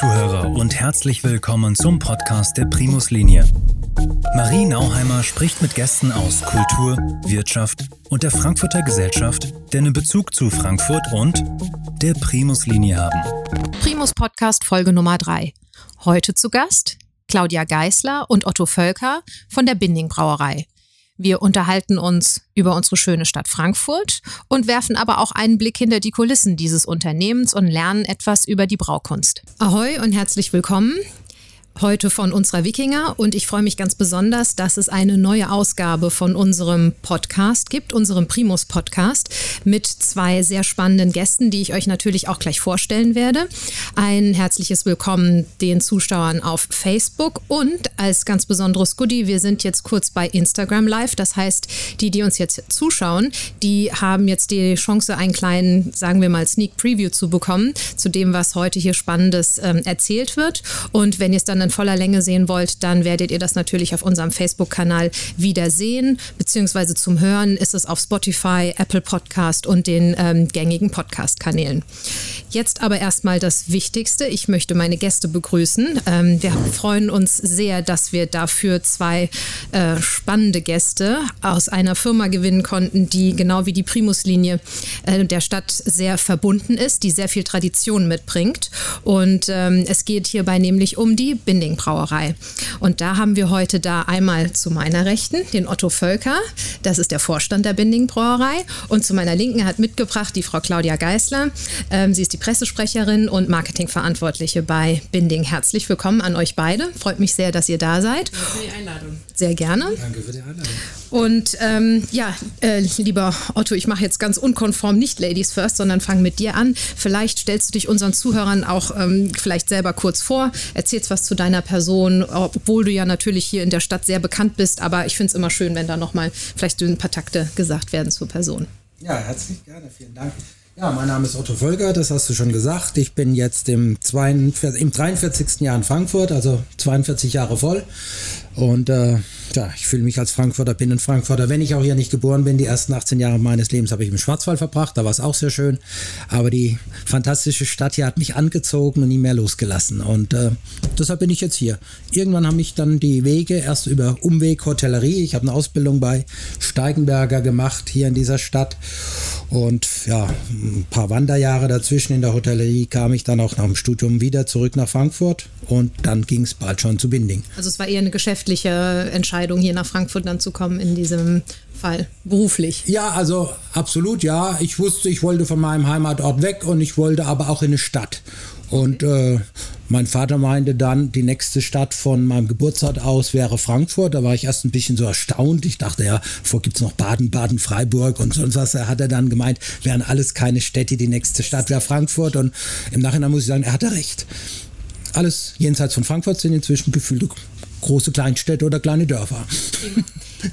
Zuhörer und herzlich willkommen zum Podcast der Primus Linie. Marie Nauheimer spricht mit Gästen aus Kultur, Wirtschaft und der Frankfurter Gesellschaft, die einen Bezug zu Frankfurt und der Primus Linie haben. Primus Podcast Folge Nummer 3. Heute zu Gast Claudia Geißler und Otto Völker von der Binding Brauerei. Wir unterhalten uns über unsere schöne Stadt Frankfurt und werfen aber auch einen Blick hinter die Kulissen dieses Unternehmens und lernen etwas über die Braukunst. Ahoi und herzlich willkommen heute von unserer Wikinger. Und ich freue mich ganz besonders, dass es eine neue Ausgabe von unserem Podcast gibt, unserem Primus Podcast mit zwei sehr spannenden Gästen, die ich euch natürlich auch gleich vorstellen werde. Ein herzliches Willkommen den Zuschauern auf Facebook und als ganz besonderes Goodie, wir sind jetzt kurz bei Instagram Live, das heißt, die, die uns jetzt zuschauen, die haben jetzt die Chance, einen kleinen, sagen wir mal, Sneak Preview zu bekommen zu dem, was heute hier Spannendes ähm, erzählt wird. Und wenn ihr es dann in voller Länge sehen wollt, dann werdet ihr das natürlich auf unserem Facebook-Kanal wieder sehen, beziehungsweise zum Hören ist es auf Spotify, Apple Podcast und den ähm, gängigen Podcast-Kanälen. Jetzt aber erstmal das Wichtigste. Ich möchte meine Gäste begrüßen. Ähm, wir freuen uns sehr, dass wir dafür zwei äh, spannende Gäste aus einer Firma gewinnen konnten, die genau wie die Primus-Linie äh, der Stadt sehr verbunden ist, die sehr viel Tradition mitbringt. Und ähm, es geht hierbei nämlich um die Binding Brauerei. Und da haben wir heute da einmal zu meiner Rechten den Otto Völker, das ist der Vorstand der Binding Brauerei. Und zu meiner Linken hat mitgebracht die Frau Claudia Geißler. Ähm, sie ist die Pressesprecherin und Marketingverantwortliche bei Binding. Herzlich willkommen an euch beide. Freut mich sehr, dass ihr da seid. Danke für die Einladung. Sehr gerne. Danke für die Einladung. Und ähm, ja, äh, lieber Otto, ich mache jetzt ganz unkonform nicht Ladies First, sondern fange mit dir an. Vielleicht stellst du dich unseren Zuhörern auch ähm, vielleicht selber kurz vor, erzählst was zu deiner Person, obwohl du ja natürlich hier in der Stadt sehr bekannt bist. Aber ich finde es immer schön, wenn da nochmal vielleicht ein paar Takte gesagt werden zur Person. Ja, herzlich gerne. Vielen Dank. Ja, mein Name ist Otto Volker, das hast du schon gesagt. Ich bin jetzt im, 42, im 43. Jahr in Frankfurt, also 42 Jahre voll. Und äh, ja, ich fühle mich als Frankfurter, bin ein Frankfurter. Wenn ich auch hier nicht geboren bin, die ersten 18 Jahre meines Lebens habe ich im Schwarzwald verbracht, da war es auch sehr schön. Aber die fantastische Stadt hier hat mich angezogen und nie mehr losgelassen. Und äh, deshalb bin ich jetzt hier. Irgendwann haben mich dann die Wege erst über Umweg Hotellerie. Ich habe eine Ausbildung bei Steigenberger gemacht hier in dieser Stadt. Und ja, ein paar Wanderjahre dazwischen in der Hotellerie kam ich dann auch nach dem Studium wieder zurück nach Frankfurt und dann ging es bald schon zu Binding. Also es war eher eine geschäftliche Entscheidung, hier nach Frankfurt dann zu kommen in diesem Fall, beruflich. Ja, also absolut, ja. Ich wusste, ich wollte von meinem Heimatort weg und ich wollte aber auch in eine Stadt. Und äh, mein Vater meinte dann, die nächste Stadt von meinem Geburtsort aus wäre Frankfurt. Da war ich erst ein bisschen so erstaunt. Ich dachte, ja, vor gibt es noch Baden, Baden, Freiburg und sonst was. Da hat er dann gemeint, wären alles keine Städte. Die nächste Stadt wäre Frankfurt. Und im Nachhinein muss ich sagen, er hatte recht. Alles jenseits von Frankfurt sind inzwischen gefühlte große Kleinstädte oder kleine Dörfer.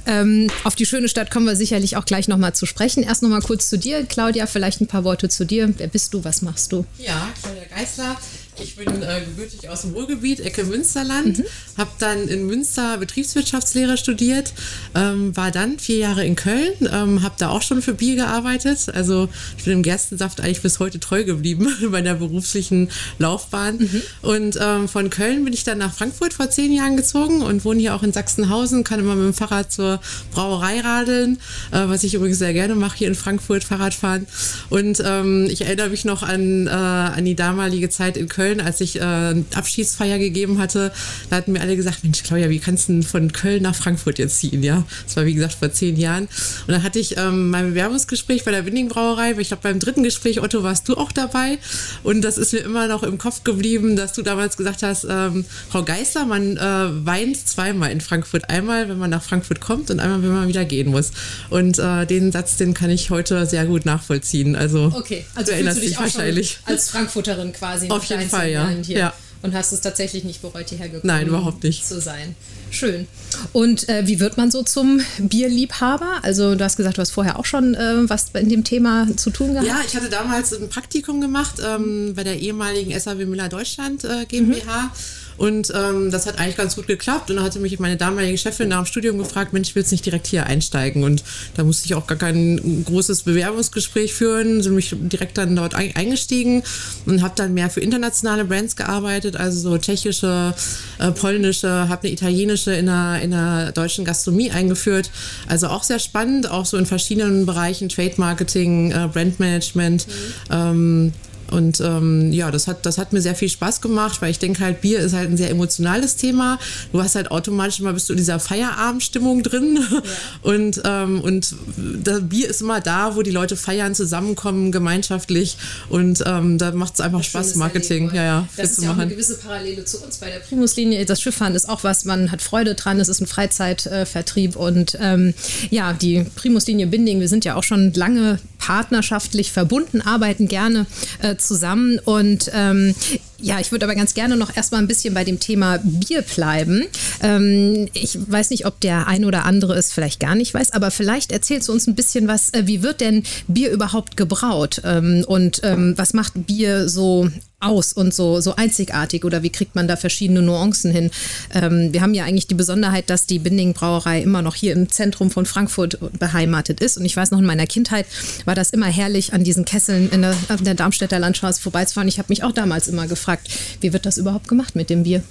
Ähm, auf die schöne Stadt kommen wir sicherlich auch gleich nochmal zu sprechen. Erst nochmal kurz zu dir, Claudia, vielleicht ein paar Worte zu dir. Wer bist du, was machst du? Ja, Claudia Geisler. Ich bin äh, gebürtig aus dem Ruhrgebiet, Ecke Münsterland, mhm. habe dann in Münster Betriebswirtschaftslehre studiert, ähm, war dann vier Jahre in Köln, ähm, habe da auch schon für Bier gearbeitet. Also ich bin im Gerstensaft eigentlich bis heute treu geblieben in meiner beruflichen Laufbahn. Mhm. Und ähm, von Köln bin ich dann nach Frankfurt vor zehn Jahren gezogen und wohne hier auch in Sachsenhausen, kann immer mit dem Fahrrad zur Brauerei radeln, äh, was ich übrigens sehr gerne mache hier in Frankfurt, Fahrradfahren. Und ähm, ich erinnere mich noch an, äh, an die damalige Zeit in Köln Köln, als ich äh, Abschiedsfeier gegeben hatte, da hatten mir alle gesagt, Mensch, Claudia, wie kannst du denn von Köln nach Frankfurt jetzt ziehen? Ja, das war wie gesagt vor zehn Jahren. Und dann hatte ich ähm, mein Bewerbungsgespräch bei der Winding Brauerei. Ich glaube, beim dritten Gespräch, Otto, warst du auch dabei. Und das ist mir immer noch im Kopf geblieben, dass du damals gesagt hast, ähm, Frau Geister, man äh, weint zweimal in Frankfurt. Einmal, wenn man nach Frankfurt kommt und einmal, wenn man wieder gehen muss. Und äh, den Satz, den kann ich heute sehr gut nachvollziehen. Also, okay, also du erinnerst dich wahrscheinlich. als Frankfurterin quasi. Auf jeden Fall, ja. ja. Und hast es tatsächlich nicht bereut, hierher gekommen Nein, überhaupt nicht. zu sein. Schön. Und äh, wie wird man so zum Bierliebhaber? Also du hast gesagt, du hast vorher auch schon äh, was in dem Thema zu tun gehabt. Ja, ich hatte damals ein Praktikum gemacht ähm, bei der ehemaligen SAW Müller Deutschland äh, GmbH. Mhm Und ähm, das hat eigentlich ganz gut geklappt. Und dann hatte mich meine damalige Chefin nach dem Studium gefragt, Mensch, willst du nicht direkt hier einsteigen? Und da musste ich auch gar kein großes Bewerbungsgespräch führen, sind mich direkt dann dort eingestiegen und habe dann mehr für internationale Brands gearbeitet, also so tschechische, äh, polnische, habe eine italienische in der, in der deutschen Gastronomie eingeführt. Also auch sehr spannend, auch so in verschiedenen Bereichen, Trade Marketing, äh, Brand Management. Mhm. Ähm, und ähm, ja, das hat, das hat mir sehr viel Spaß gemacht, weil ich denke halt, Bier ist halt ein sehr emotionales Thema. Du hast halt automatisch immer bist du in dieser Feierabendstimmung drin. Ja. Und, ähm, und das Bier ist immer da, wo die Leute feiern, zusammenkommen, gemeinschaftlich. Und ähm, da macht es einfach das Spaß, Marketing. Ja, ja, das ist ja auch eine gewisse Parallele zu uns bei der Primuslinie. Das Schifffahren ist auch was, man hat Freude dran, es ist ein Freizeitvertrieb. und ähm, ja, die Primuslinie Binding, wir sind ja auch schon lange partnerschaftlich verbunden, arbeiten gerne äh, zusammen. Und ähm, ja, ich würde aber ganz gerne noch erstmal ein bisschen bei dem Thema Bier bleiben. Ähm, ich weiß nicht, ob der ein oder andere es vielleicht gar nicht weiß, aber vielleicht erzählst du uns ein bisschen was, äh, wie wird denn Bier überhaupt gebraut ähm, und ähm, was macht Bier so aus und so, so einzigartig oder wie kriegt man da verschiedene Nuancen hin? Ähm, wir haben ja eigentlich die Besonderheit, dass die Binding Brauerei immer noch hier im Zentrum von Frankfurt beheimatet ist und ich weiß noch, in meiner Kindheit war das immer herrlich, an diesen Kesseln in der, in der Darmstädter Landstraße vorbeizufahren. Ich habe mich auch damals immer gefragt, wie wird das überhaupt gemacht mit dem Bier?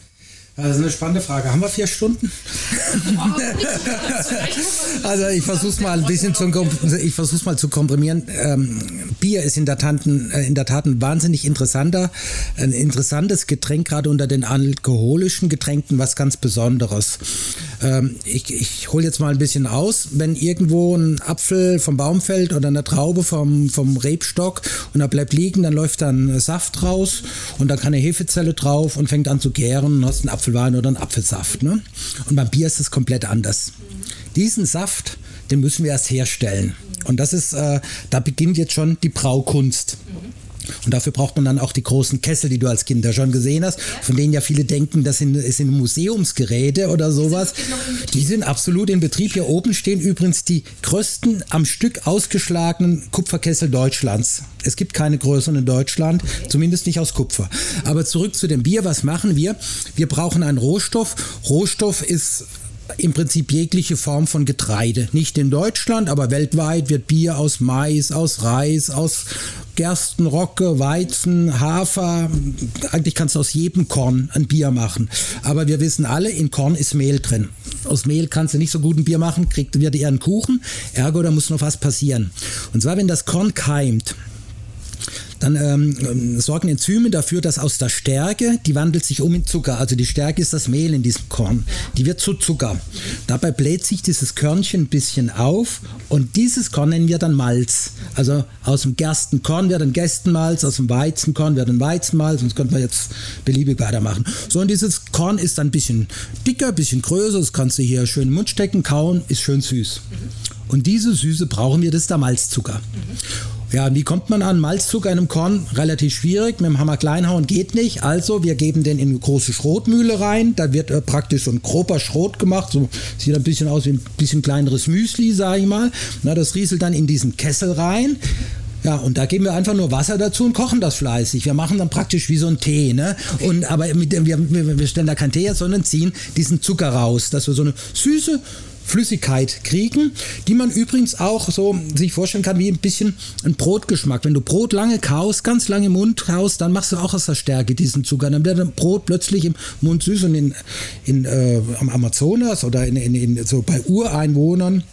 Also eine spannende Frage. Haben wir vier Stunden? also ich versuche es mal ein bisschen zu, ich versuch's mal zu komprimieren. Ähm, Bier ist in der, Tat, äh, in der Tat ein wahnsinnig interessanter, ein interessantes Getränk, gerade unter den alkoholischen Getränken, was ganz Besonderes. Ähm, ich ich hole jetzt mal ein bisschen aus. Wenn irgendwo ein Apfel vom Baum fällt oder eine Traube vom, vom Rebstock und er bleibt liegen, dann läuft dann Saft raus und dann kann eine Hefezelle drauf und fängt an zu gären und hast einen Apfel Apfelwein oder ein Apfelsaft. Ne? Und beim Bier ist es komplett anders. Diesen Saft, den müssen wir erst herstellen. Und das ist, äh, da beginnt jetzt schon die Braukunst. Und dafür braucht man dann auch die großen Kessel, die du als Kind ja schon gesehen hast, von denen ja viele denken, das sind, das sind Museumsgeräte oder sowas. Die sind absolut in Betrieb. Hier oben stehen übrigens die größten am Stück ausgeschlagenen Kupferkessel Deutschlands. Es gibt keine größeren in Deutschland, zumindest nicht aus Kupfer. Aber zurück zu dem Bier. Was machen wir? Wir brauchen einen Rohstoff. Rohstoff ist im Prinzip jegliche Form von Getreide. Nicht in Deutschland, aber weltweit wird Bier aus Mais, aus Reis, aus Gersten, Rocke, Weizen, Hafer. Eigentlich kannst du aus jedem Korn ein Bier machen. Aber wir wissen alle, in Korn ist Mehl drin. Aus Mehl kannst du nicht so gut ein Bier machen, kriegt wird eher einen Kuchen. Ergo, da muss noch was passieren. Und zwar, wenn das Korn keimt, dann ähm, sorgen Enzyme dafür, dass aus der Stärke, die wandelt sich um in Zucker. Also die Stärke ist das Mehl in diesem Korn. Die wird zu Zucker. Dabei bläht sich dieses Körnchen ein bisschen auf und dieses Korn nennen wir dann Malz. Also aus dem Gerstenkorn wird ein Gerstenmalz, aus dem Weizenkorn wird ein Weizenmalz, sonst könnte man jetzt beliebig weitermachen. So, und dieses Korn ist dann ein bisschen dicker, ein bisschen größer, das kannst du hier schön im Mund stecken, kauen, ist schön süß. Und diese Süße brauchen wir, das ist der Malzzucker. Ja, wie kommt man an Malzzucker in einem Korn? Relativ schwierig. Mit dem Hammer kleinhauen geht nicht. Also wir geben den in eine große Schrotmühle rein. Da wird äh, praktisch so ein grober Schrot gemacht. So sieht ein bisschen aus wie ein bisschen kleineres Müsli, sage ich mal. Na, das rieselt dann in diesen Kessel rein. Ja, und da geben wir einfach nur Wasser dazu und kochen das fleißig. Wir machen dann praktisch wie so ein Tee, ne? Und aber mit, wir, wir stellen da kein Tee, sondern ziehen diesen Zucker raus, dass wir so eine süße Flüssigkeit kriegen, die man übrigens auch so sich vorstellen kann wie ein bisschen ein Brotgeschmack. Wenn du Brot lange kaust, ganz lange im Mund kaust, dann machst du auch aus der Stärke diesen Zucker. Dann wird das Brot plötzlich im Mund süß und in, in äh, am Amazonas oder in, in, in so bei Ureinwohnern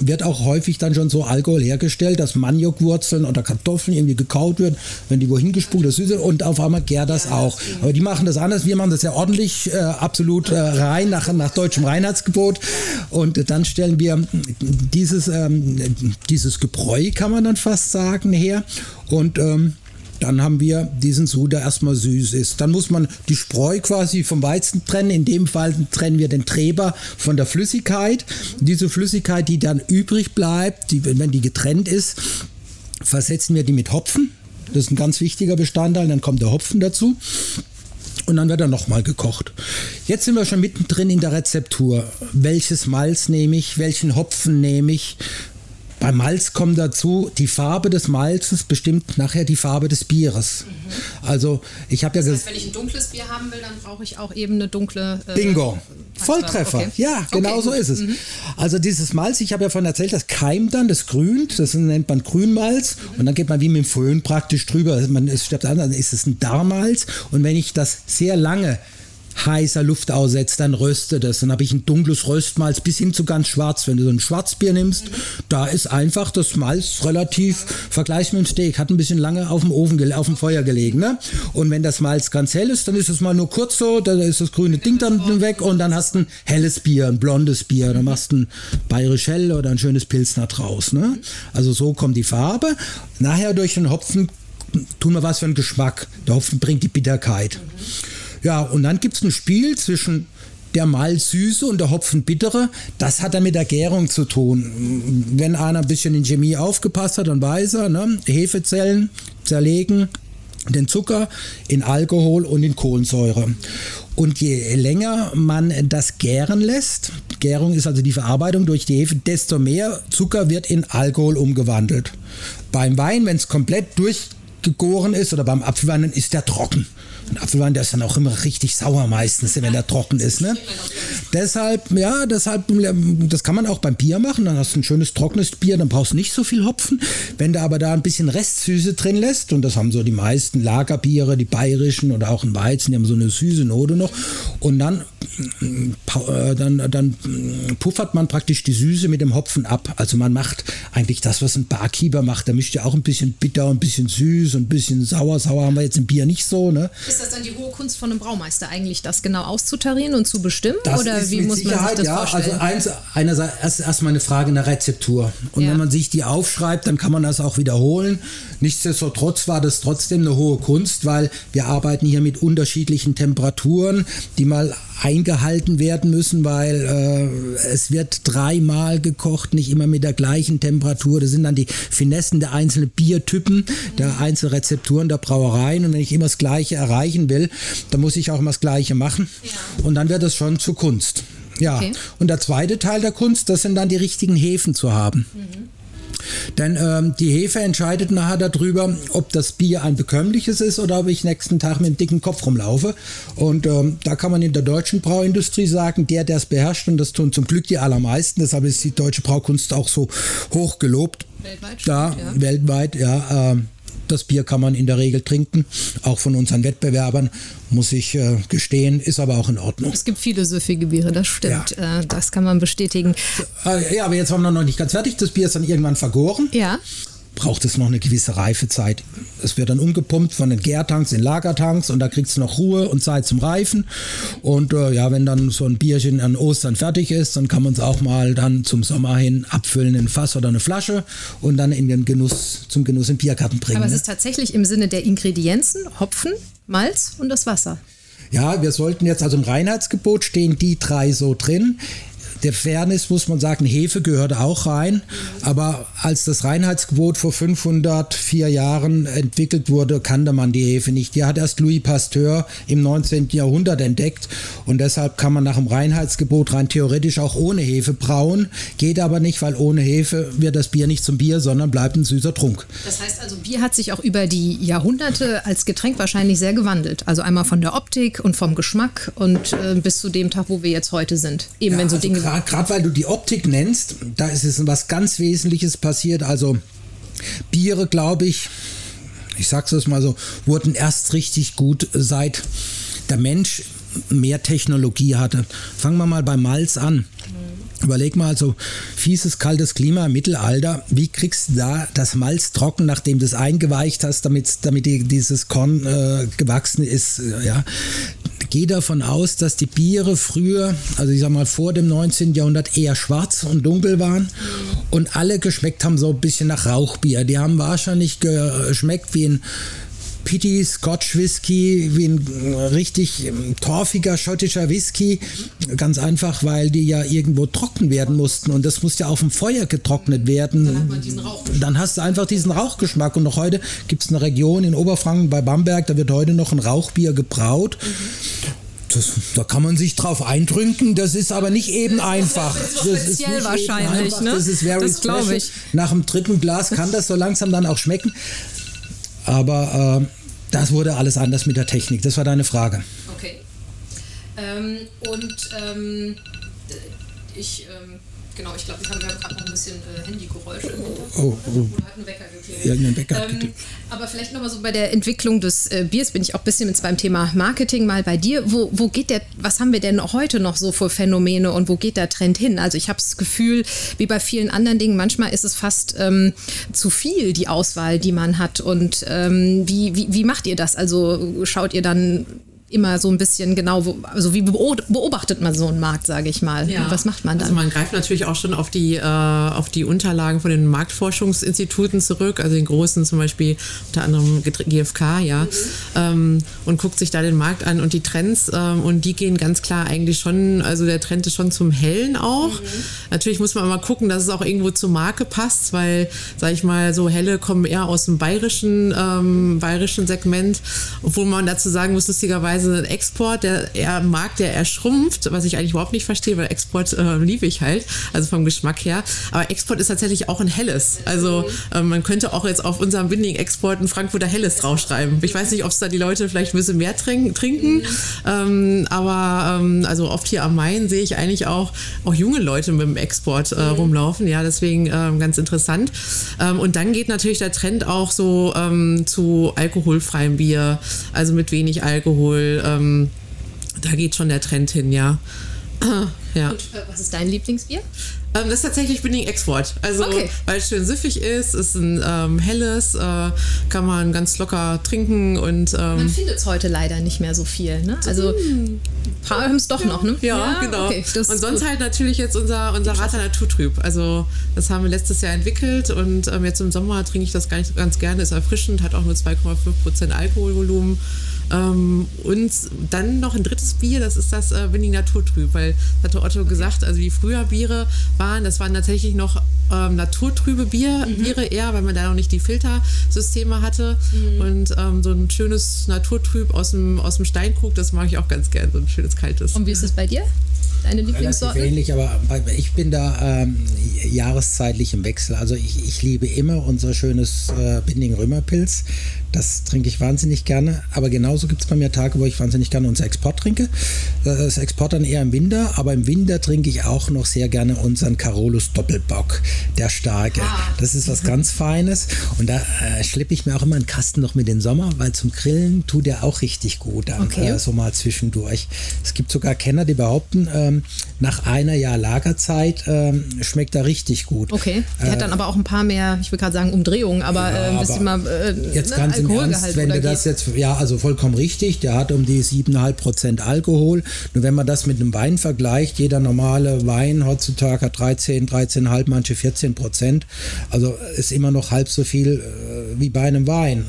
wird auch häufig dann schon so Alkohol hergestellt, dass Maniokwurzeln oder Kartoffeln irgendwie gekaut wird, wenn die wohin gespuckt das Süße und auf einmal gärt das auch. Aber die machen das anders, wir machen das ja ordentlich, äh, absolut äh, rein, nach, nach deutschem Reinheitsgebot. Und dann stellen wir dieses, ähm, dieses Gebräu, kann man dann fast sagen, her. Und ähm, dann haben wir diesen Sud, der erstmal süß ist. Dann muss man die Spreu quasi vom Weizen trennen. In dem Fall trennen wir den Treber von der Flüssigkeit. Diese Flüssigkeit, die dann übrig bleibt, die, wenn die getrennt ist, versetzen wir die mit Hopfen. Das ist ein ganz wichtiger Bestandteil. Dann kommt der Hopfen dazu. Und dann wird er nochmal gekocht. Jetzt sind wir schon mittendrin in der Rezeptur. Welches Malz nehme ich? Welchen Hopfen nehme ich? Beim Malz kommt dazu, die Farbe des Malzes bestimmt nachher die Farbe des Bieres. Mhm. Also ich habe ja gesagt. Wenn ich ein dunkles Bier haben will, dann brauche ich auch eben eine dunkle. Äh, Bingo. Volltreffer. Okay. Ja, genau okay, so ist es. Mhm. Also dieses Malz, ich habe ja vorhin erzählt, das keimt dann, das grünt, das nennt man Grünmalz mhm. und dann geht man wie mit dem Föhn praktisch drüber. Man, es stirbt an, dann ist es ein Darmalz und wenn ich das sehr lange heißer Luft aussetzt, dann röstet es. Dann habe ich ein dunkles Röstmalz bis hin zu ganz schwarz. Wenn du so ein Schwarzbier nimmst, da ist einfach das Malz relativ vergleich mit dem Steak, hat ein bisschen lange auf dem Ofen, auf dem Feuer gelegen. Ne? Und wenn das Malz ganz hell ist, dann ist es mal nur kurz so, da ist das grüne Ding dann weg und dann hast du ein helles Bier, ein blondes Bier. Dann machst du ein bayerisch hell oder ein schönes Pilsner draus. Ne? Also so kommt die Farbe. Nachher durch den Hopfen tun wir was für einen Geschmack. Der Hopfen bringt die Bitterkeit. Mhm. Ja, und dann gibt es ein Spiel zwischen der Malzsüße und der Hopfenbittere, das hat dann mit der Gärung zu tun. Wenn einer ein bisschen in Chemie aufgepasst hat, dann weiß er, ne? Hefezellen zerlegen den Zucker in Alkohol und in Kohlensäure. Und je länger man das gären lässt, Gärung ist also die Verarbeitung durch die Hefe, desto mehr Zucker wird in Alkohol umgewandelt. Beim Wein, wenn es komplett durchgegoren ist oder beim Apfelwein, ist der trocken. Und Apfelwein, der ist dann auch immer richtig sauer meistens, wenn er trocken ist. Ne? Deshalb, ja, deshalb, das kann man auch beim Bier machen. Dann hast du ein schönes trockenes Bier, dann brauchst du nicht so viel Hopfen. Wenn du aber da ein bisschen Restsüße drin lässt, und das haben so die meisten Lagerbiere, die bayerischen oder auch ein Weizen, die haben so eine süße Note noch. Und dann, äh, dann, dann puffert man praktisch die Süße mit dem Hopfen ab. Also man macht eigentlich das, was ein Barkeeper macht. Der mischt ja auch ein bisschen bitter, ein bisschen süß und ein bisschen sauer. Sauer haben wir jetzt im Bier nicht so. Ne? Ist das dann die hohe Kunst von einem Braumeister eigentlich, das genau auszutarieren und zu bestimmen? Das oder wie muss man sich das ja, vorstellen? Also eins, einerseits erst erstmal eine Frage einer Rezeptur. Und ja. wenn man sich die aufschreibt, dann kann man das auch wiederholen. Nichtsdestotrotz war das trotzdem eine hohe Kunst, weil wir arbeiten hier mit unterschiedlichen Temperaturen, die mal eingehalten werden müssen, weil äh, es wird dreimal gekocht, nicht immer mit der gleichen Temperatur. Das sind dann die Finessen der einzelnen Biertypen, der einzelnen Rezepturen der Brauereien. Und wenn ich immer das Gleiche erreichen will, dann muss ich auch immer das Gleiche machen. Ja. Und dann wird es schon zu Kunst. Ja. Okay. Und der zweite Teil der Kunst, das sind dann die richtigen Hefen zu haben. Mhm. Denn ähm, die Hefe entscheidet nachher darüber, ob das Bier ein bekömmliches ist oder ob ich nächsten Tag mit dem dicken Kopf rumlaufe. Und ähm, da kann man in der deutschen Brauindustrie sagen, der, der es beherrscht, und das tun zum Glück die allermeisten, deshalb ist die deutsche Braukunst auch so hoch gelobt. Weltweit? Da, ja. weltweit, ja. Äh, das Bier kann man in der Regel trinken, auch von unseren Wettbewerbern, muss ich äh, gestehen, ist aber auch in Ordnung. Es gibt viele süffige Biere, das stimmt. Ja. Äh, das kann man bestätigen. Ja, aber jetzt waren wir noch nicht ganz fertig. Das Bier ist dann irgendwann vergoren. Ja braucht es noch eine gewisse Reifezeit. Es wird dann umgepumpt von den Gärtanks in Lagertanks und da kriegst du noch Ruhe und Zeit zum Reifen. Und äh, ja, wenn dann so ein Bierchen an Ostern fertig ist, dann kann man es auch mal dann zum Sommer hin abfüllen in ein Fass oder eine Flasche und dann in den Genuss, zum Genuss in Bierkarten bringen. Aber es ne? ist tatsächlich im Sinne der Ingredienzen Hopfen, Malz und das Wasser. Ja, wir sollten jetzt, also im Reinheitsgebot stehen die drei so drin der Fairness muss man sagen, Hefe gehört auch rein. Aber als das Reinheitsgebot vor 504 Jahren entwickelt wurde, kannte man die Hefe nicht. Die hat erst Louis Pasteur im 19. Jahrhundert entdeckt. Und deshalb kann man nach dem Reinheitsgebot rein theoretisch auch ohne Hefe brauen. Geht aber nicht, weil ohne Hefe wird das Bier nicht zum Bier, sondern bleibt ein süßer Trunk. Das heißt also, Bier hat sich auch über die Jahrhunderte als Getränk wahrscheinlich sehr gewandelt. Also einmal von der Optik und vom Geschmack und äh, bis zu dem Tag, wo wir jetzt heute sind. Eben ja, wenn so also Dinge gerade weil du die Optik nennst, da ist es was ganz Wesentliches passiert. Also Biere, glaube ich, ich sag's es mal so, wurden erst richtig gut seit der Mensch mehr Technologie hatte. Fangen wir mal bei Malz an. Überleg mal, so fieses, kaltes Klima im Mittelalter, wie kriegst du da das Malz trocken, nachdem du es eingeweicht hast, damit, damit dieses Korn äh, gewachsen ist? Ja gehe davon aus, dass die Biere früher, also ich sag mal vor dem 19. Jahrhundert, eher schwarz und dunkel waren und alle geschmeckt haben so ein bisschen nach Rauchbier. Die haben wahrscheinlich geschmeckt wie ein Pitty Scotch Whisky, wie ein richtig torfiger schottischer Whisky. Ganz einfach, weil die ja irgendwo trocken werden mussten und das muss ja auf dem Feuer getrocknet werden. Dann, hat man Dann hast du einfach diesen Rauchgeschmack und noch heute gibt es eine Region in Oberfranken bei Bamberg, da wird heute noch ein Rauchbier gebraut. Mhm. Das, da kann man sich drauf eindrücken, das ist aber nicht eben einfach. Das ist speziell wahrscheinlich, ne? Das ist very Das special. ich. Nach dem dritten Glas kann das so langsam dann auch schmecken. Aber äh, das wurde alles anders mit der Technik. Das war deine Frage. Okay. Ähm, und ähm, ich, ähm, genau, ich glaube, haben ja gerade noch ein bisschen äh, Handygeräusch im Hintergrund. Oh, oh. Oder hat ein Wecker geklingelt. Irgendein Wecker hat ähm. Aber vielleicht nochmal so bei der Entwicklung des äh, Biers bin ich auch ein bisschen jetzt beim Thema Marketing mal bei dir. Wo, wo geht der, was haben wir denn heute noch so für Phänomene und wo geht der Trend hin? Also ich habe das Gefühl, wie bei vielen anderen Dingen, manchmal ist es fast ähm, zu viel, die Auswahl, die man hat. Und ähm, wie, wie, wie macht ihr das? Also schaut ihr dann immer so ein bisschen genau, also wie beo- beobachtet man so einen Markt, sage ich mal? Und was macht man dann? Also man greift natürlich auch schon auf die, äh, auf die Unterlagen von den Marktforschungsinstituten zurück, also den großen zum Beispiel unter anderem GfK, ja, ähm, und guckt sich da den Markt an und die Trends ähm, und die gehen ganz klar eigentlich schon, also der Trend ist schon zum Hellen auch. Natürlich muss man mal gucken, dass es auch irgendwo zur Marke passt, weil, sag ich mal, so Helle kommen eher aus dem bayerischen, ähm, bayerischen Segment, obwohl man dazu sagen muss, lustigerweise ein Export, der ein Markt, der eher schrumpft, was ich eigentlich überhaupt nicht verstehe, weil Export äh, liebe ich halt, also vom Geschmack her. Aber Export ist tatsächlich auch ein helles. Also ähm, man könnte auch jetzt auf unserem Binding-Export ein Frankfurter Helles draufschreiben. Ich weiß nicht, ob es da die Leute vielleicht ein bisschen mehr trinken, trinken ähm, aber ähm, also oft hier am Main sehe ich eigentlich auch, auch junge Leute mit dem Export äh, rumlaufen. Ja, deswegen ähm, ganz interessant. Ähm, und dann geht natürlich der Trend auch so ähm, zu alkoholfreiem Bier, also mit wenig Alkohol. Ähm, da geht schon der Trend hin, ja. Ja. Und, äh, was ist dein Lieblingsbier? Ähm, das ist tatsächlich Binding Export. Also, Okay. weil es schön süffig ist, ist ein ähm, helles, äh, kann man ganz locker trinken und Man ähm, findet es heute leider nicht mehr so viel. Ne? Also ein paar haben es doch noch, ne? Ja, genau. Okay, und sonst gut. halt natürlich jetzt unser, unser Rata Naturtrüb. Also das haben wir letztes Jahr entwickelt und ähm, jetzt im Sommer trinke ich das nicht ganz gerne. Ist erfrischend, hat auch nur 2,5% Alkoholvolumen. Ähm, und dann noch ein drittes Bier, das ist das äh, Winning Naturtrüb, weil das hatte Otto gesagt, also die früher Biere waren, das waren tatsächlich noch ähm, naturtrübe Bier, Mhm. Biere eher, weil man da noch nicht die Filtersysteme hatte. Mhm. Und ähm, so ein schönes Naturtrüb aus dem, aus dem Steinkrug, das mag ich auch ganz gern, so ein schönes kaltes. Und wie ist es bei dir? Deine Lieblingssorte? ähnlich, aber ich bin da ähm, jahreszeitlich im Wechsel. Also ich, ich liebe immer unser schönes äh, Binding Römerpilz. Das trinke ich wahnsinnig gerne. Aber genauso gibt es bei mir Tage, wo ich wahnsinnig gerne unser Export trinke. Das Export dann eher im Winter, aber im Winter trinke ich auch noch sehr gerne unseren Carolus Doppelbock, der starke. Das ist was ganz Feines. Und da äh, schleppe ich mir auch immer einen Kasten noch mit in den Sommer, weil zum Grillen tut der auch richtig gut. Dann, Okay. äh, so mal zwischendurch. Es gibt sogar Kenner, die behaupten, ähm, nach einer Jahr Lagerzeit ähm, schmeckt er richtig gut. Okay. Der hat dann aber auch ein paar mehr, ich will gerade sagen Umdrehungen, aber äh, ein bisschen aber mal äh, Jetzt ne, ganz im Ernst, wenn du das jetzt, ja, also vollkommen richtig, der hat um die 7,5 Prozent Alkohol. Nur wenn man das mit einem Wein vergleicht, jeder normale Wein heutzutage hat 13, 13,5, manche 14 Prozent. Also ist immer noch halb so viel äh, wie bei einem Wein.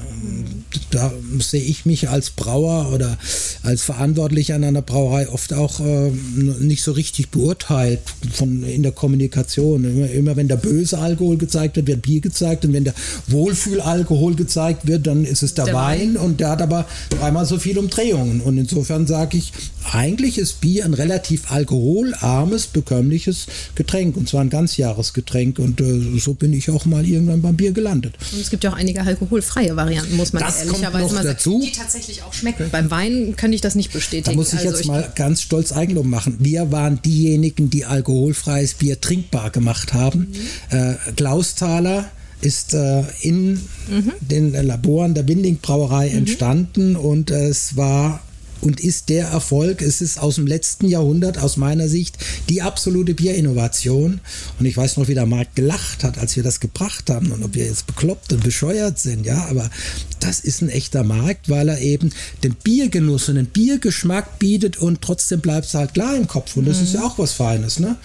Da sehe ich mich als Brauer oder als Verantwortlicher an einer Brauerei oft auch äh, nicht so richtig beurteilt von, in der Kommunikation. Immer, immer wenn der böse Alkohol gezeigt wird, wird Bier gezeigt und wenn der Wohlfühlalkohol gezeigt wird, dann ist es der, Der Wein, Wein. und der hat aber dreimal so viele Umdrehungen. Und insofern sage ich, eigentlich ist Bier ein relativ alkoholarmes, bekömmliches Getränk und zwar ein ganzjahresgetränk und äh, so bin ich auch mal irgendwann beim Bier gelandet. Und es gibt ja auch einige alkoholfreie Varianten, muss man Das ehrlicherweise noch mal sagen, dazu. die tatsächlich auch schmecken. Beim Wein kann ich das nicht bestätigen. Da muss ich Also jetzt mal ganz stolz Eigenlob machen. Wir waren diejenigen, die alkoholfreies Bier trinkbar gemacht haben. Äh, Klausthaler ist äh, in den Laboren der Winding Brauerei entstanden und es war und ist der Erfolg, es ist aus dem letzten Jahrhundert aus meiner Sicht die absolute Bierinnovation. Und ich weiß noch, wie der Markt gelacht hat, als wir das gebracht haben und ob wir jetzt bekloppt und bescheuert sind, ja, aber das ist ein echter Markt, weil er eben den Biergenuss und den Biergeschmack bietet und trotzdem bleibt es halt klar im Kopf. Und das ist ja auch was Feines, ne?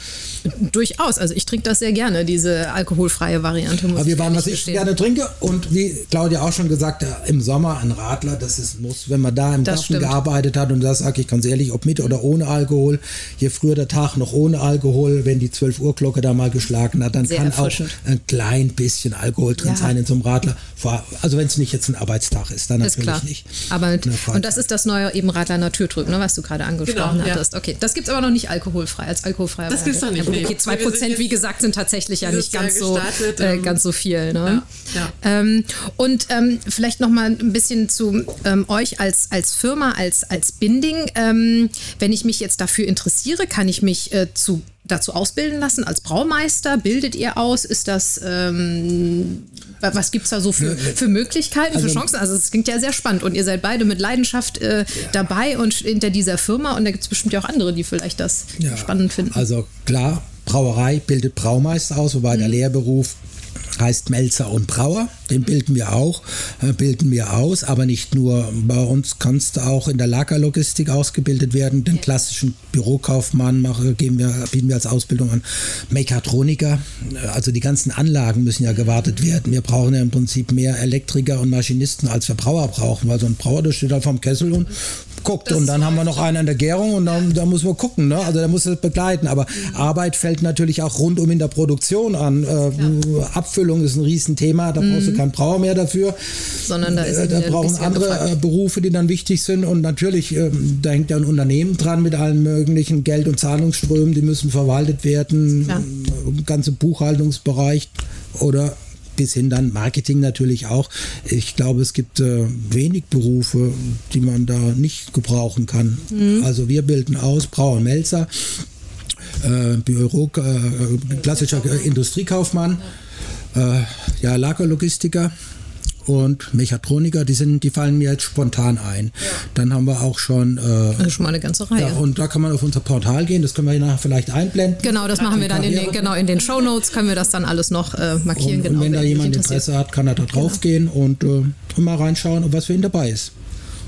Durchaus. Also ich trinke das sehr gerne, diese alkoholfreie Variante. Muss Aber wir waren, was ich gestehen. gerne trinke. Und wie Claudia auch schon gesagt hat, im Sommer ein Radler, das ist Muss. Wenn man da im Das Garten stimmt. gearbeitet hat. Und da sage ich ganz ehrlich, ob mit oder ohne Alkohol, je früher der Tag noch ohne Alkohol, wenn die 12 Uhr Glocke da mal geschlagen hat, dann Sehr kann auch ein klein bisschen Alkohol drin Ja. sein in so einem Radler. Also wenn es nicht jetzt ein Arbeitstag ist, dann Ist natürlich klar. nicht. Aber und das ist das neue eben Radler Naturtrüb, ne, was du gerade angesprochen Genau, ja. hattest. Okay, das gibt's aber noch nicht alkoholfrei als alkoholfrei. Das gibt's noch nicht, nee. Wir sind Prozent, wie gesagt, sind tatsächlich ja nicht ganz so äh, ähm, ganz so viel. Ne? ja, Ähm, und ähm, vielleicht noch mal ein bisschen zu ähm, euch als als Firma, als als Binding. Ähm, wenn ich mich jetzt dafür interessiere, kann ich mich äh, zu dazu ausbilden lassen als Braumeister? Bildet ihr aus? Ist das ähm, wa- was gibt's da so für, für Möglichkeiten, für Also- Chancen? Also es klingt ja sehr spannend und ihr seid beide mit Leidenschaft äh, dabei und hinter dieser Firma und da gibt's bestimmt ja auch andere, die vielleicht das spannend finden. Also klar, Brauerei bildet Braumeister aus, wobei Mhm. der Lehrberuf heißt Melzer und Brauer. Den bilden wir auch, äh, bilden wir aus, aber nicht nur. Bei uns kannst du auch in der Lagerlogistik ausgebildet werden. Den klassischen Bürokaufmann mache, geben wir, bieten wir als Ausbildung an. Mechatroniker, äh, also die ganzen Anlagen müssen ja gewartet werden. Wir brauchen ja im Prinzip mehr Elektriker und Maschinisten, als wir Brauer brauchen, weil so ein Brauer, der steht halt vom Kessel und guckt. und dann haben wir noch einen in der Gärung und dann, da muss man gucken. Ne? Also da muss es begleiten. Aber Arbeit fällt natürlich auch rundum in der Produktion an. Äh, Abfüllung ist ein Riesenthema. Da brauchst du keinen Brauer mehr dafür. Sondern da ist Äh, da brauchen andere gefragt. äh, Berufe, die dann wichtig sind. Und natürlich, ähm, da hängt ja ein Unternehmen dran mit allen möglichen Geld- und Zahlungsströmen. Die müssen verwaltet werden. Klar. Äh, ganze Buchhaltungsbereich oder bis hin dann Marketing natürlich auch. Ich glaube, es gibt äh, wenig Berufe, die man da nicht gebrauchen kann. Mhm. Also wir bilden aus Brauer Melzer, äh, Büro, äh, klassischer äh, Industriekaufmann, äh, ja, Lagerlogistiker und Mechatroniker, die sind, die fallen mir jetzt spontan ein. Dann haben wir auch schon äh, Also schon mal eine ganze Reihe. ja, und da kann man auf unser Portal gehen, das können wir nachher vielleicht einblenden. Genau, das machen wir dann in den, genau, in den Show Notes können wir das dann alles noch äh, markieren. Und, genau, und wenn da dich jemand. Interesse hat, kann er da drauf gehen und, äh, und mal reinschauen, ob was für ihn dabei ist.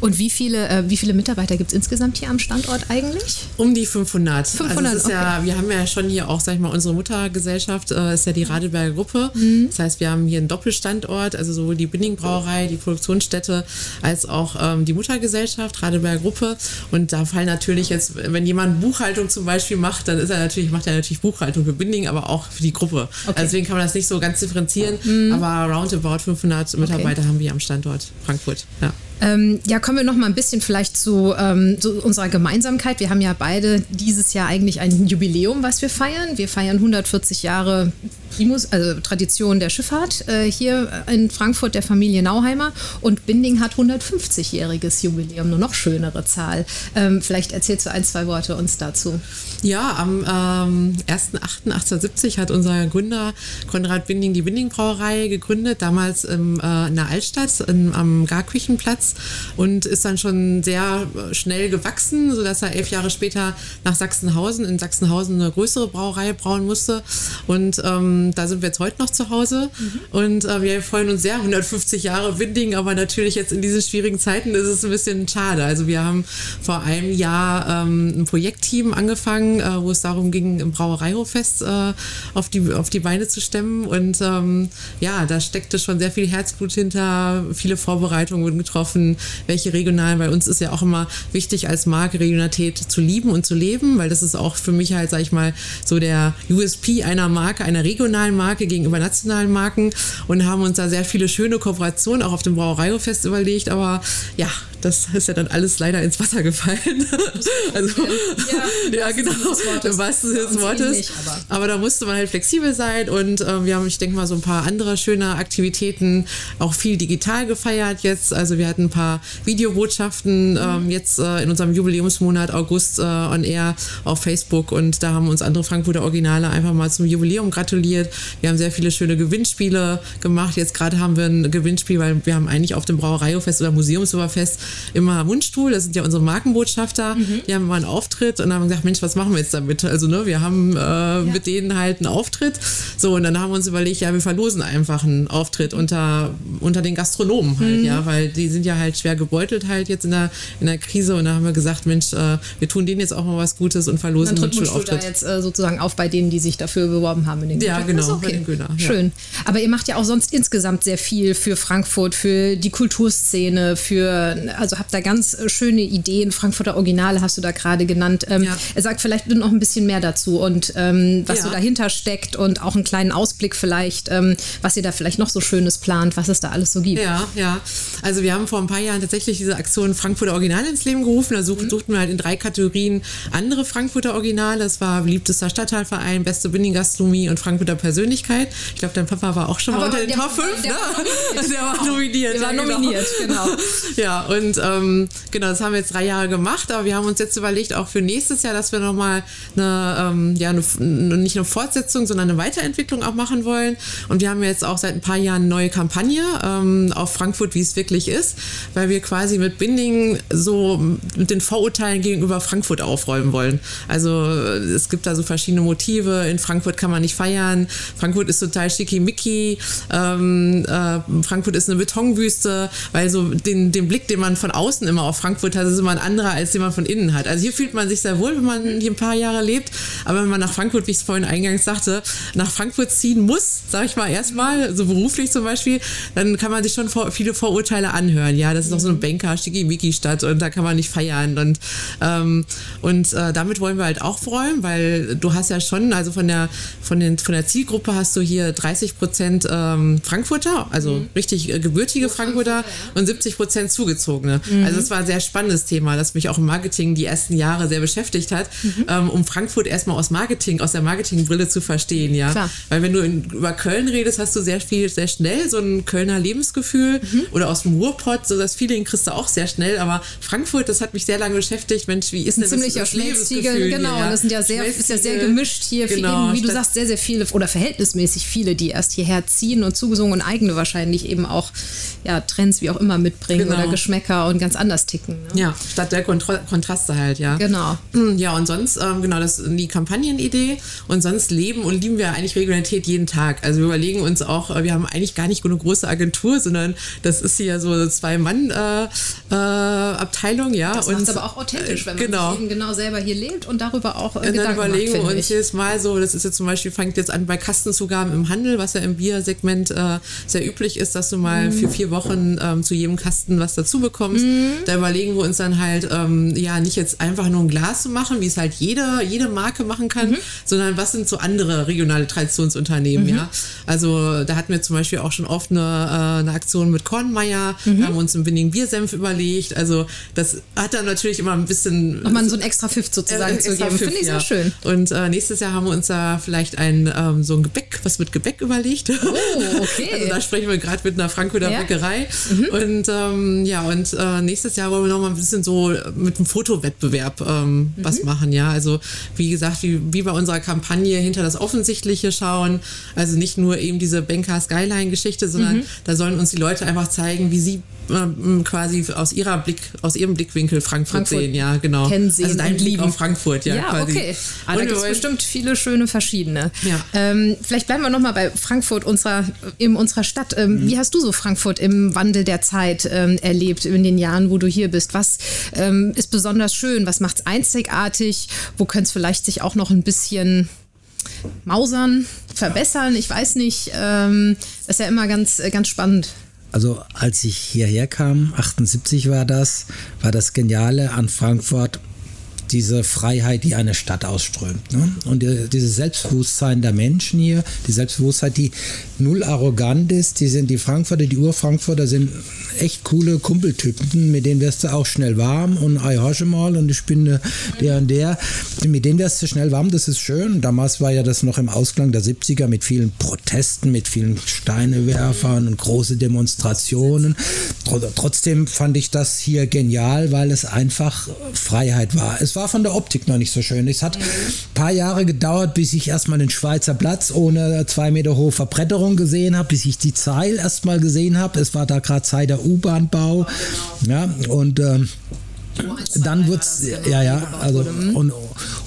Und wie viele, äh, wie viele Mitarbeiter gibt es insgesamt hier am Standort eigentlich? Um die 500. 500, also ist ja, wir haben ja schon hier auch, sag ich mal, unsere Muttergesellschaft äh, ist ja die Radeberger Gruppe. Das heißt, wir haben hier einen Doppelstandort, also sowohl die Binding Brauerei, die Produktionsstätte, als auch ähm, die Muttergesellschaft, Radeberger Gruppe. Und da fallen natürlich jetzt, wenn jemand Buchhaltung zum Beispiel macht, dann ist er natürlich, macht er natürlich Buchhaltung für Binding, aber auch für die Gruppe. Also deswegen kann man das nicht so ganz differenzieren, aber roundabout 500 Mitarbeiter haben wir am Standort Frankfurt. Ja. Ähm, ja, kommen wir noch mal ein bisschen vielleicht zu, ähm, zu unserer Gemeinsamkeit. Wir haben ja beide dieses Jahr eigentlich ein Jubiläum, was wir feiern. Wir feiern 140 Jahre Primus, also Tradition der Schifffahrt äh, hier in Frankfurt der Familie Nauheimer und Binding hat 150-jähriges Jubiläum, eine noch schönere Zahl. Ähm, vielleicht erzählst du ein, zwei Worte uns dazu. Ja, am ähm, 1.8.1870 hat unser Gründer Konrad Binding die Binding Brauerei gegründet, damals im, äh, in der Altstadt in, am Garküchenplatz und ist dann schon sehr äh, schnell gewachsen, sodass er elf Jahre später nach Sachsenhausen, in Sachsenhausen eine größere Brauerei brauen musste und ähm, da sind wir jetzt heute noch zu Hause und äh, wir freuen uns sehr, 150 Jahre Binding, aber natürlich jetzt in diesen schwierigen Zeiten ist es ein bisschen schade. Also wir haben vor einem Jahr ähm, ein Projektteam angefangen, äh, wo es darum ging, im Brauereihoffest äh, auf, die, auf die Beine zu stemmen. Und ähm, ja, da steckte schon sehr viel Herzblut hinter, viele Vorbereitungen wurden getroffen, welche regionalen, bei uns ist ja auch immer wichtig als Marke Regionalität zu lieben und zu leben, weil das ist auch für mich halt, sag ich mal, so der USP einer Marke, einer regionalen Marke gegenüber nationalen Marken und haben uns da sehr viele schöne Kooperationen auch auf dem Brauereihoffest überlegt, aber ja, das ist ja dann alles leider ins Wasser gefallen. also, ja, genau, im wahrsten Sinne des Wortes. aber- Aber da musste man halt flexibel sein und äh, wir haben, ich denke mal, so ein paar andere schöne Aktivitäten, auch viel digital gefeiert jetzt. Also wir hatten ein paar Videobotschaften ähm, jetzt äh, in unserem Jubiläumsmonat August äh, on Air auf Facebook und da haben uns andere Frankfurter Originale einfach mal zum Jubiläum gratuliert. Wir haben sehr viele schöne Gewinnspiele gemacht. Jetzt gerade haben wir ein Gewinnspiel, weil wir haben eigentlich auf dem Brauereihoffest oder Museumsoberfest immer Mundstuhl, das sind ja unsere Markenbotschafter, die haben immer einen Auftritt und haben gesagt, Mensch, was machen wir jetzt damit? Also ne, wir haben äh, mit denen halt einen Auftritt. So, und dann haben wir uns überlegt, ja, wir verlosen einfach einen Auftritt unter, unter den Gastronomen halt, Mhm. ja, weil die sind ja halt schwer gebeutelt halt jetzt in der, in der Krise und da haben wir gesagt, Mensch, äh, wir tun denen jetzt auch mal was Gutes und verlosen Dann einen tritt Mundstuhl da jetzt äh, sozusagen auf bei denen, die sich dafür beworben haben. In den Ja, Gütern. genau, bei den Gütern, ja. Schön. Aber ihr macht ja auch sonst insgesamt sehr viel für Frankfurt, für die Kulturszene, für Also habt da ganz äh, schöne Ideen. Frankfurter Originale hast du da gerade genannt. Ähm, ja. Er sagt vielleicht noch ein bisschen mehr dazu und ähm, was ja. so dahinter steckt und auch einen kleinen Ausblick vielleicht, ähm, was ihr da vielleicht noch so Schönes plant, was es da alles so gibt. Ja, ja. Also wir haben vor ein paar Jahren tatsächlich diese Aktion Frankfurter Originale ins Leben gerufen. Da suchten, mhm. suchten wir halt in drei Kategorien andere Frankfurter Originale. Das war beliebtester Stadtteilverein, beste Binding-Gastronomie und Frankfurter Persönlichkeit. Ich glaube, dein Papa war auch schon Aber mal unter den Top 5, ne? Der war nominiert. Der war genau. nominiert, genau. ja, und ähm, genau, das haben wir jetzt drei Jahre gemacht, aber wir haben uns jetzt überlegt, auch für nächstes Jahr, dass wir nochmal eine, ähm, ja, eine, nicht eine Fortsetzung, sondern eine Weiterentwicklung auch machen wollen. Und wir haben jetzt auch seit ein paar Jahren eine neue Kampagne ähm, auf Frankfurt, wie es wirklich ist, weil wir quasi mit Binding so mit den Vorurteilen gegenüber Frankfurt aufräumen wollen. Also es gibt da so verschiedene Motive. In Frankfurt kann man nicht feiern. Frankfurt ist total schickimicki. Ähm, äh, Frankfurt ist eine Betonwüste, weil so den, den Blick, den man von außen immer auf Frankfurt hat, ist immer ein anderer, als den man von innen hat. Also hier fühlt man sich sehr wohl, wenn man hier ein paar Jahre lebt. Aber wenn man nach Frankfurt, wie ich es vorhin eingangs sagte, nach Frankfurt ziehen muss, sage ich mal erstmal, so beruflich zum Beispiel, dann kann man sich schon vor, viele Vorurteile anhören. Ja, das ist doch so eine Banker, Schickimicki-Stadt und da kann man nicht feiern. Und, ähm, und äh, damit wollen wir halt auch räumen, weil du hast ja schon, also von der, von den, von der Zielgruppe hast du hier 30 Prozent ähm, Frankfurter, also mhm. richtig äh, gebürtige Frankfurter und 70 Prozent zugezogene. Mhm. Also es war ein sehr spannendes Thema, das mich auch im Marketing die ersten Jahre sehr beschäftigt hat, mhm. ähm, um Frankfurt erstmal aus Marketing, aus der Marketingbrille zu verstehen, ja. Klar. Weil wenn du in, über Köln redest, hast du sehr viel, sehr schnell so ein Kölner Lebensgefühl mhm. oder aus dem Ruhrpott, so das Feeling kriegst du auch sehr schnell, aber Frankfurt, das hat mich sehr lange beschäftigt. Mensch, wie ist denn das, das Lebensgefühl? Genau, hier, ja? das sind ja sehr, ist ja sehr gemischt hier, genau, eben, wie du sagst, sehr, sehr viele oder verhältnismäßig viele, die erst hierher ziehen und zugesungen und eigene wahrscheinlich eben auch ja, Trends wie auch immer mitbringen genau. oder Geschmäcker und ganz anders ticken. Ne? Ja, statt der Kontra Kontraste halt, ja. Genau. Ja, und sonst, ähm, genau, das ist die Kampagnenidee und sonst leben und lieben wir eigentlich Regionalität jeden Tag. Also wir überlegen uns auch, äh, wir haben eigentlich gar nicht eine große Agentur, sondern das ist hier so eine Zwei-Mann-Abteilung, äh, äh, ja. Das und aber auch authentisch, wenn man genau. eben genau selber hier lebt und darüber auch äh, und dann überlegen macht, wir uns jedes Mal so, das ist jetzt zum Beispiel, fängt jetzt an bei Kastenzugaben im Handel, was ja im Biersegment äh, sehr üblich ist, dass du mal mm. für vier Wochen ähm, zu jedem Kasten was dazu bekommst. Mm. Da überlegen wir uns dann halt, ähm, ja, nicht jetzt einfach nur ein Glas zu machen, wie es halt jede, jede Marke machen kann, mm sondern was sind so andere regionale Traditionsunternehmen, -hmm. ja. Also da hatten wir zum Beispiel auch schon oft eine, äh, eine Aktion mit Kornmeier, -hmm. haben uns einen Winning Biersenf überlegt. Also das hat dann natürlich immer ein bisschen. Nochmal so ein extra Pfiff sozusagen äh, zu geben. Finde ich ja. sehr schön. Und äh, nächstes Jahr haben wir uns da vielleicht ein ähm, so ein Gebäck, was mit Gebäck überlegt. Oh, okay. Also da sprechen wir gerade mit einer Frankfurter ja. Bäckerei. Mhm. Und ähm, ja, und äh, nächstes Jahr wollen wir noch mal ein bisschen so mit einem Fotowettbewerb ähm, mhm. was machen, ja. Also wie gesagt, wie, wie bei unserer Kampagne hinter das Offensichtliche schauen. Also nicht nur eben diese Banker Skyline-Geschichte, sondern mhm. da sollen uns die Leute einfach zeigen, wie sie ähm, quasi aus ihrer Blick, aus ihrem Blickwinkel Frankfurt, Frankfurt sehen, ja, genau. Kennen sehen also dein Blick auf Frankfurt, ja. Ja, quasi. okay. Aber da gibt es bestimmt viele schöne verschiedene. Ja. Ähm, vielleicht bleiben wir nochmal bei Frankfurt, unserer, in unserer Stadt. Ähm, mhm. Wie hast du so Frankfurt im Wandel der Zeit ähm, erlebt, in den Jahren, wo du hier bist? Was ähm, ist besonders schön? Was macht es einzigartig? Wo könnte es vielleicht sich auch noch ein bisschen mausern, verbessern? Ich weiß nicht. Das ist ja immer ganz, ganz spannend. Also als ich hierher kam, 78 war das, war das Geniale an Frankfurt, diese Freiheit, die eine Stadt ausströmt. Ne? Und dieses Selbstbewusstsein der Menschen hier, die Selbstbewusstheit, die null arrogant ist, die sind die Frankfurter, die Ur-Frankfurter sind echt coole Kumpeltypen, mit denen wirst du auch schnell warm und ich horche mal und ich bin der und der. Mit denen wirst du schnell warm, das ist schön. Damals war ja das noch im Ausklang der 70er mit vielen Protesten, mit vielen Steinewerfern und große Demonstrationen. Trotzdem fand ich das hier genial, weil es einfach Freiheit war. Es war von der Optik noch nicht so schön. Es hat ein paar Jahre gedauert, bis ich erstmal den Schweizer Platz ohne zwei Meter hohe Verbretterung gesehen habe, bis ich die Zeil erstmal gesehen habe. Es war da gerade Zeit der U-Bahn-Bau. Ja, und ähm, dann wird's, ja, ja, also, und,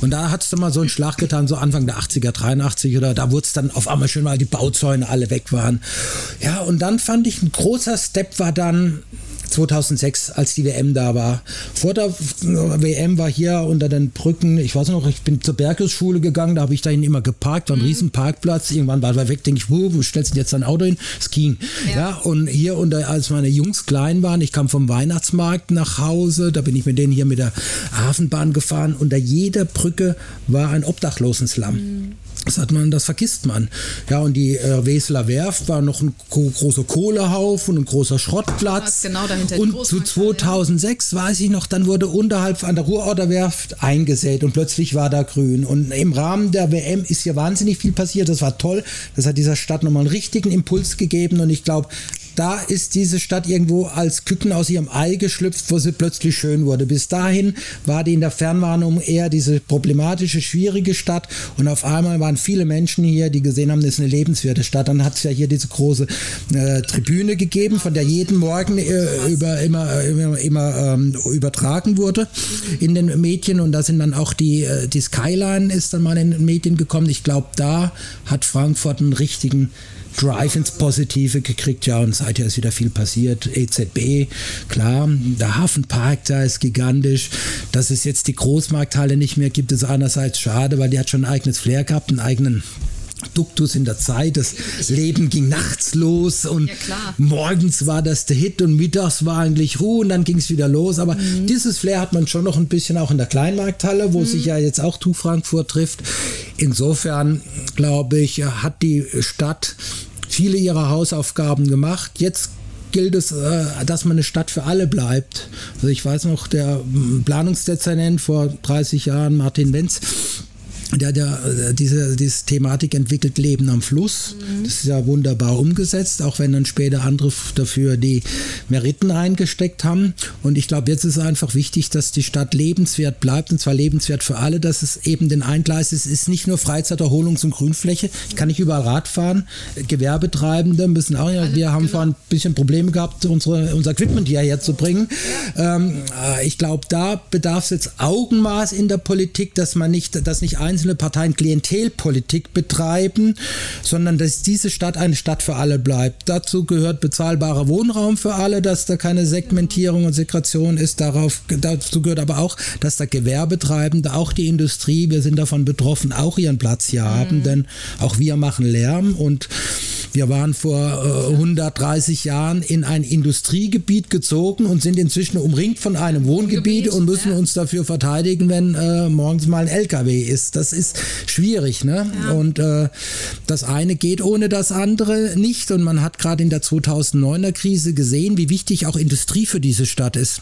und da hat es dann mal so einen Schlag getan, so Anfang der 80er, 83 oder da wurde es dann auf einmal schön, weil die Bauzäune alle weg waren. Ja, und dann fand ich ein großer Step war dann 2006, als die WM da war. Vor der WM war hier unter den Brücken, ich weiß noch, ich bin zur Berghausschule gegangen, da habe ich dahin immer geparkt, war ein mhm. riesen Parkplatz. Irgendwann war er weg, denke ich, wo, wo stellst du jetzt dein Auto hin? Es ging. Ja. ja. und hier, unter, als meine Jungs klein waren, ich kam vom Weihnachtsmarkt nach Hause, da bin ich mit denen hier mit der Hafenbahn gefahren. Unter jeder Brücke war ein Obdachlosenslum. Mhm. Das hat man, das vergisst man. Ja, und die äh, Weseler Werft war noch ein großer Kohlehaufen, ein großer Schrottplatz. Genau dahinter und zu 2006 weiß ich noch, dann wurde unterhalb an der Ruhrorder Werft eingesät und plötzlich war da grün. Und im Rahmen der WM ist hier wahnsinnig viel passiert. Das war toll. Das hat dieser Stadt nochmal einen richtigen Impuls gegeben. Und ich glaube, da ist diese Stadt irgendwo als Küken aus ihrem Ei geschlüpft, wo sie plötzlich schön wurde. Bis dahin war die in der Fernwarnung eher diese problematische, schwierige Stadt und auf einmal waren viele Menschen hier, die gesehen haben, das ist eine lebenswerte Stadt. Dann hat es ja hier diese große äh, Tribüne gegeben, von der jeden Morgen äh, über, immer, immer, immer ähm, übertragen wurde in den Medien und da sind dann auch die, äh, die Skyline ist dann mal in den Medien gekommen. Ich glaube, da hat Frankfurt einen richtigen Drive ins Positive gekriegt, ja, und seither ist wieder viel passiert. EZB, klar, der Hafenpark da ist gigantisch. Dass es jetzt die Großmarkthalle nicht mehr gibt, ist einerseits schade, weil die hat schon ein eigenes Flair gehabt, einen eigenen Duktus in der Zeit. Das Leben ging nachts los und ja, morgens war das der Hit und mittags war eigentlich Ruhe und dann ging es wieder los. Aber mhm. dieses Flair hat man schon noch ein bisschen auch in der Kleinmarkthalle, wo mhm. sich ja jetzt auch Tu Frankfurt trifft. Insofern glaube ich, hat die Stadt viele ihrer Hausaufgaben gemacht. Jetzt gilt es, äh, dass man eine Stadt für alle bleibt. Also ich weiß noch, der Planungsdezernent vor 30 Jahren, Martin Wenz, der, der äh, diese, diese Thematik entwickelt, Leben am Fluss. Mhm. Das ist ja wunderbar umgesetzt, auch wenn dann später andere dafür die Meriten reingesteckt haben. Und ich glaube, jetzt ist einfach wichtig, dass die Stadt lebenswert bleibt, und zwar lebenswert für alle, dass es eben den Eingleis ist, ist nicht nur Freizeit, Erholungs- und Grünfläche. Ich kann nicht überall Rad fahren. Gewerbetreibende müssen auch, ja, wir haben genau. vorhin ein bisschen Probleme gehabt, unsere, unser Equipment hierher zu bringen. Ähm, äh, ich glaube, da bedarf es jetzt Augenmaß in der Politik, dass man nicht, dass nicht ein einzelne Parteien Klientelpolitik betreiben, sondern dass diese Stadt eine Stadt für alle bleibt. Dazu gehört bezahlbarer Wohnraum für alle, dass da keine Segmentierung und Segregation ist. Darauf, dazu gehört aber auch, dass da Gewerbetreibende, auch die Industrie, wir sind davon betroffen, auch ihren Platz hier mhm. haben, denn auch wir machen Lärm und wir waren vor äh, 130 Jahren in ein Industriegebiet gezogen und sind inzwischen umringt von einem Wohngebiet Gebiet, und müssen ja. uns dafür verteidigen, wenn äh, morgens mal ein LKW ist. Das ist schwierig. Ne? Ja. Und äh, das eine geht ohne das andere nicht. Und man hat gerade in der 2009er Krise gesehen, wie wichtig auch Industrie für diese Stadt ist.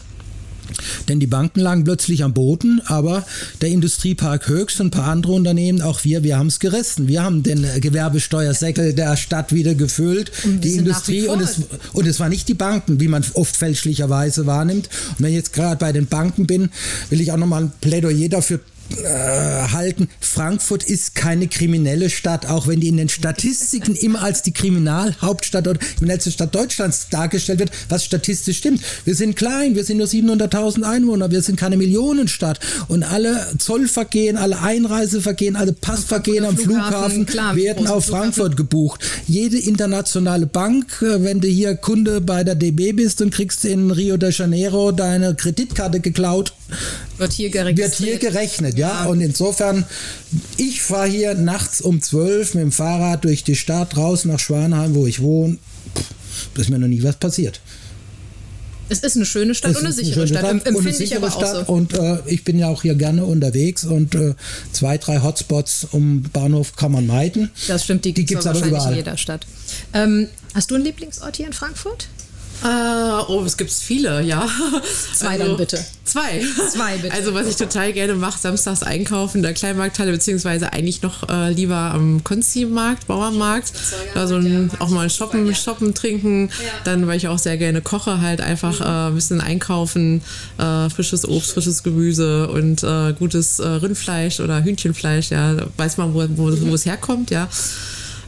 Denn die Banken lagen plötzlich am Boden, aber der Industriepark Höchst und ein paar andere Unternehmen, auch wir, wir haben es gerissen. Wir haben den Gewerbesteuersäckel der Stadt wieder gefüllt, die Industrie und es, und es war nicht die Banken, wie man oft fälschlicherweise wahrnimmt. Und wenn ich jetzt gerade bei den Banken bin, will ich auch nochmal ein Plädoyer dafür äh, halten, Frankfurt ist keine kriminelle Stadt, auch wenn die in den Statistiken immer als die Kriminalhauptstadt oder kriminellste Stadt Deutschlands dargestellt wird, was statistisch stimmt. Wir sind klein, wir sind nur 700.000 Einwohner, wir sind keine Millionenstadt und alle Zollvergehen, alle Einreisevergehen, alle Passvergehen am Flughafen, Flughafen klar, werden auf Frankfurt Flughafen. gebucht. Jede internationale Bank, äh, wenn du hier Kunde bei der DB bist und kriegst in Rio de Janeiro deine Kreditkarte geklaut, wird hier gerechnet. Wird hier gerechnet, ja. ja. Und insofern, ich fahre hier nachts um 12 mit dem Fahrrad durch die Stadt raus nach Schwanheim, wo ich wohne. Da ist mir noch nie was passiert. Es ist eine schöne Stadt und eine sichere Stadt. Stadt. Empfinde und ich aber Stadt. auch so. Und äh, ich bin ja auch hier gerne unterwegs und äh, zwei, drei Hotspots um Bahnhof kann man meiden. Das stimmt, die, die gibt es aber überall. in jeder Stadt. Ähm, hast du einen Lieblingsort hier in Frankfurt? Uh, oh, es gibt viele, ja. Zwei also, dann bitte. Zwei. Zwei bitte. Also was ich total gerne mache, samstags einkaufen in der Kleinmarkthalle, beziehungsweise eigentlich noch äh, lieber am Konzi-Markt, Bauernmarkt. Also ein, auch mal shoppen, shoppen, trinken. Dann, weil ich auch sehr gerne koche, halt einfach mhm. äh, ein bisschen einkaufen, äh, frisches Obst, frisches Gemüse und äh, gutes äh, Rindfleisch oder Hühnchenfleisch, ja. weiß man, wo, wo, wo es herkommt, ja.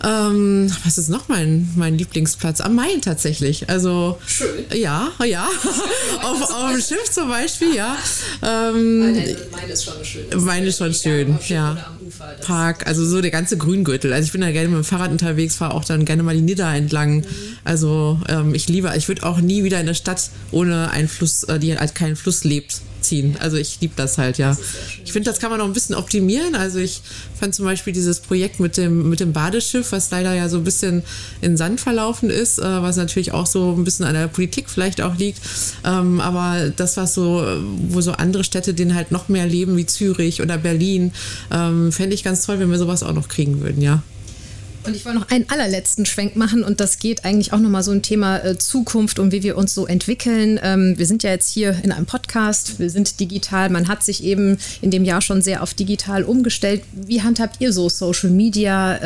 Ähm, was ist noch mein, mein Lieblingsplatz? Am Main tatsächlich. Also Schön. ja, ja. auf, auf dem Schiff zum Beispiel, ja. Ähm, Meine ist schon schön. Main ist schon schön, ja. Park, also so der ganze Grüngürtel. Also ich bin da gerne mit dem Fahrrad unterwegs, fahre auch dann gerne mal die Nidda entlang. Also ähm, ich liebe, ich würde auch nie wieder in eine Stadt ohne einen Fluss, äh, die halt keinen Fluss lebt, ziehen. Also ich liebe das halt, ja. Ich finde, das kann man noch ein bisschen optimieren. Also ich fand zum Beispiel dieses Projekt mit dem, mit dem Badeschiff, was leider ja so ein bisschen in Sand verlaufen ist, äh, was natürlich auch so ein bisschen an der Politik vielleicht auch liegt. Ähm, aber das, was so, wo so andere Städte den halt noch mehr leben, wie Zürich oder Berlin, ähm, fände ich ganz toll, wenn wir sowas auch noch kriegen würden, ja. Und ich wollte noch einen allerletzten Schwenk machen und das geht eigentlich auch nochmal so ein Thema äh, Zukunft und wie wir uns so entwickeln. Ähm, wir sind ja jetzt hier in einem Podcast, wir sind digital, man hat sich eben in dem Jahr schon sehr auf digital umgestellt. Wie handhabt ihr so Social Media?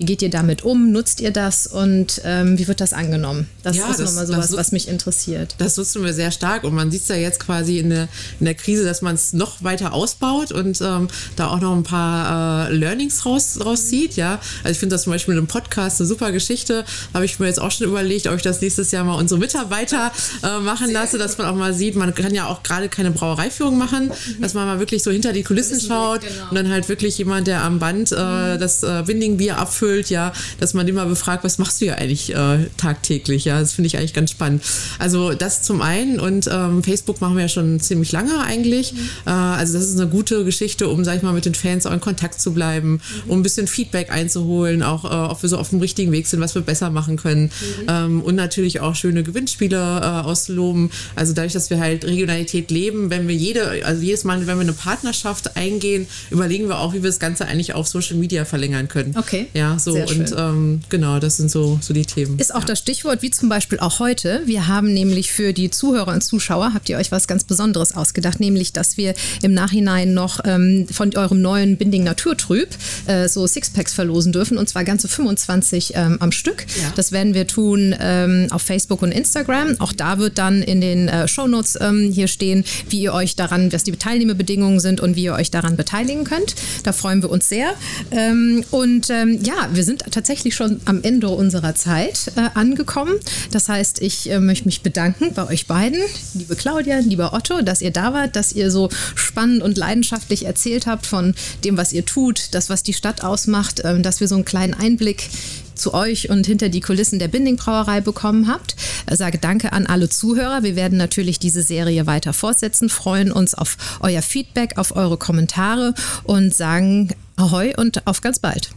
Wie geht ihr damit um? Nutzt ihr das und ähm, wie wird das angenommen? Das Ja, ist das- nochmal das sowas, so- was mich interessiert. Das nutzen wir sehr stark und man sieht es ja jetzt quasi in der, in der Krise, dass man es noch weiter ausbaut und ähm, da auch noch ein paar äh, Learnings raus, rauszieht. Ja? Also ich finde das zum Beispiel in einem Podcast eine super Geschichte. Habe ich mir jetzt auch schon überlegt, ob ich das nächstes Jahr mal unsere Mitarbeiter äh, machen lasse, dass man auch mal sieht, man kann ja auch gerade keine Brauereiführung machen, dass man mal wirklich so hinter die Kulissen schaut genau. und dann halt wirklich jemand, der am Band äh, das äh, Winding-Bier abfüllt, ja, dass man den mal befragt, was machst du ja eigentlich äh, tagtäglich, ja, das finde ich eigentlich ganz spannend. Also das zum einen und ähm, Facebook machen wir ja schon ziemlich lange eigentlich, äh, also das ist eine gute Geschichte, um, sag ich mal, mit den Fans auch in Kontakt zu bleiben, um ein bisschen Feedback einzuholen, auch äh, ob wir so auf dem richtigen Weg sind, was wir besser machen können. Ähm, und natürlich auch schöne Gewinnspiele äh, auszuloben, also dadurch, dass wir halt Regionalität leben, wenn wir jede, also jedes Mal, wenn wir eine Partnerschaft eingehen, überlegen wir auch, wie wir das Ganze eigentlich auf Social Media verlängern können. Okay. Ja, so und ähm, genau, das sind so, so die Themen. Ist auch ja. das Stichwort, wie zum Beispiel auch heute. Wir haben nämlich für die Zuhörer und Zuschauer, habt ihr euch was ganz Besonderes ausgedacht, nämlich, dass wir im Nachhinein noch ähm, von eurem neuen Binding Naturtrüb äh, so Sixpacks verlosen dürfen und zwar ganze 25 ähm, am Stück. Ja. Das werden wir tun ähm, auf Facebook und Instagram. Auch da wird dann in den äh, Shownotes ähm, hier stehen, wie ihr euch daran, was die Teilnehmerbedingungen sind und wie ihr euch daran beteiligen könnt. Da freuen wir uns sehr. Ähm, und ja, wir sind tatsächlich schon am Ende unserer Zeit äh, angekommen. Das heißt, ich äh, möchte mich bedanken bei euch beiden, liebe Claudia, lieber Otto, dass ihr da wart, dass ihr so spannend und leidenschaftlich erzählt habt von dem, was ihr tut, das, was die Stadt ausmacht, ähm, dass wir so einen kleinen Einblick zu euch und hinter die Kulissen der Binding Brauerei bekommen habt. Ich sage danke an alle Zuhörer. Wir werden natürlich diese Serie weiter fortsetzen, freuen uns auf euer Feedback, auf eure Kommentare und sagen Ahoi und auf ganz bald.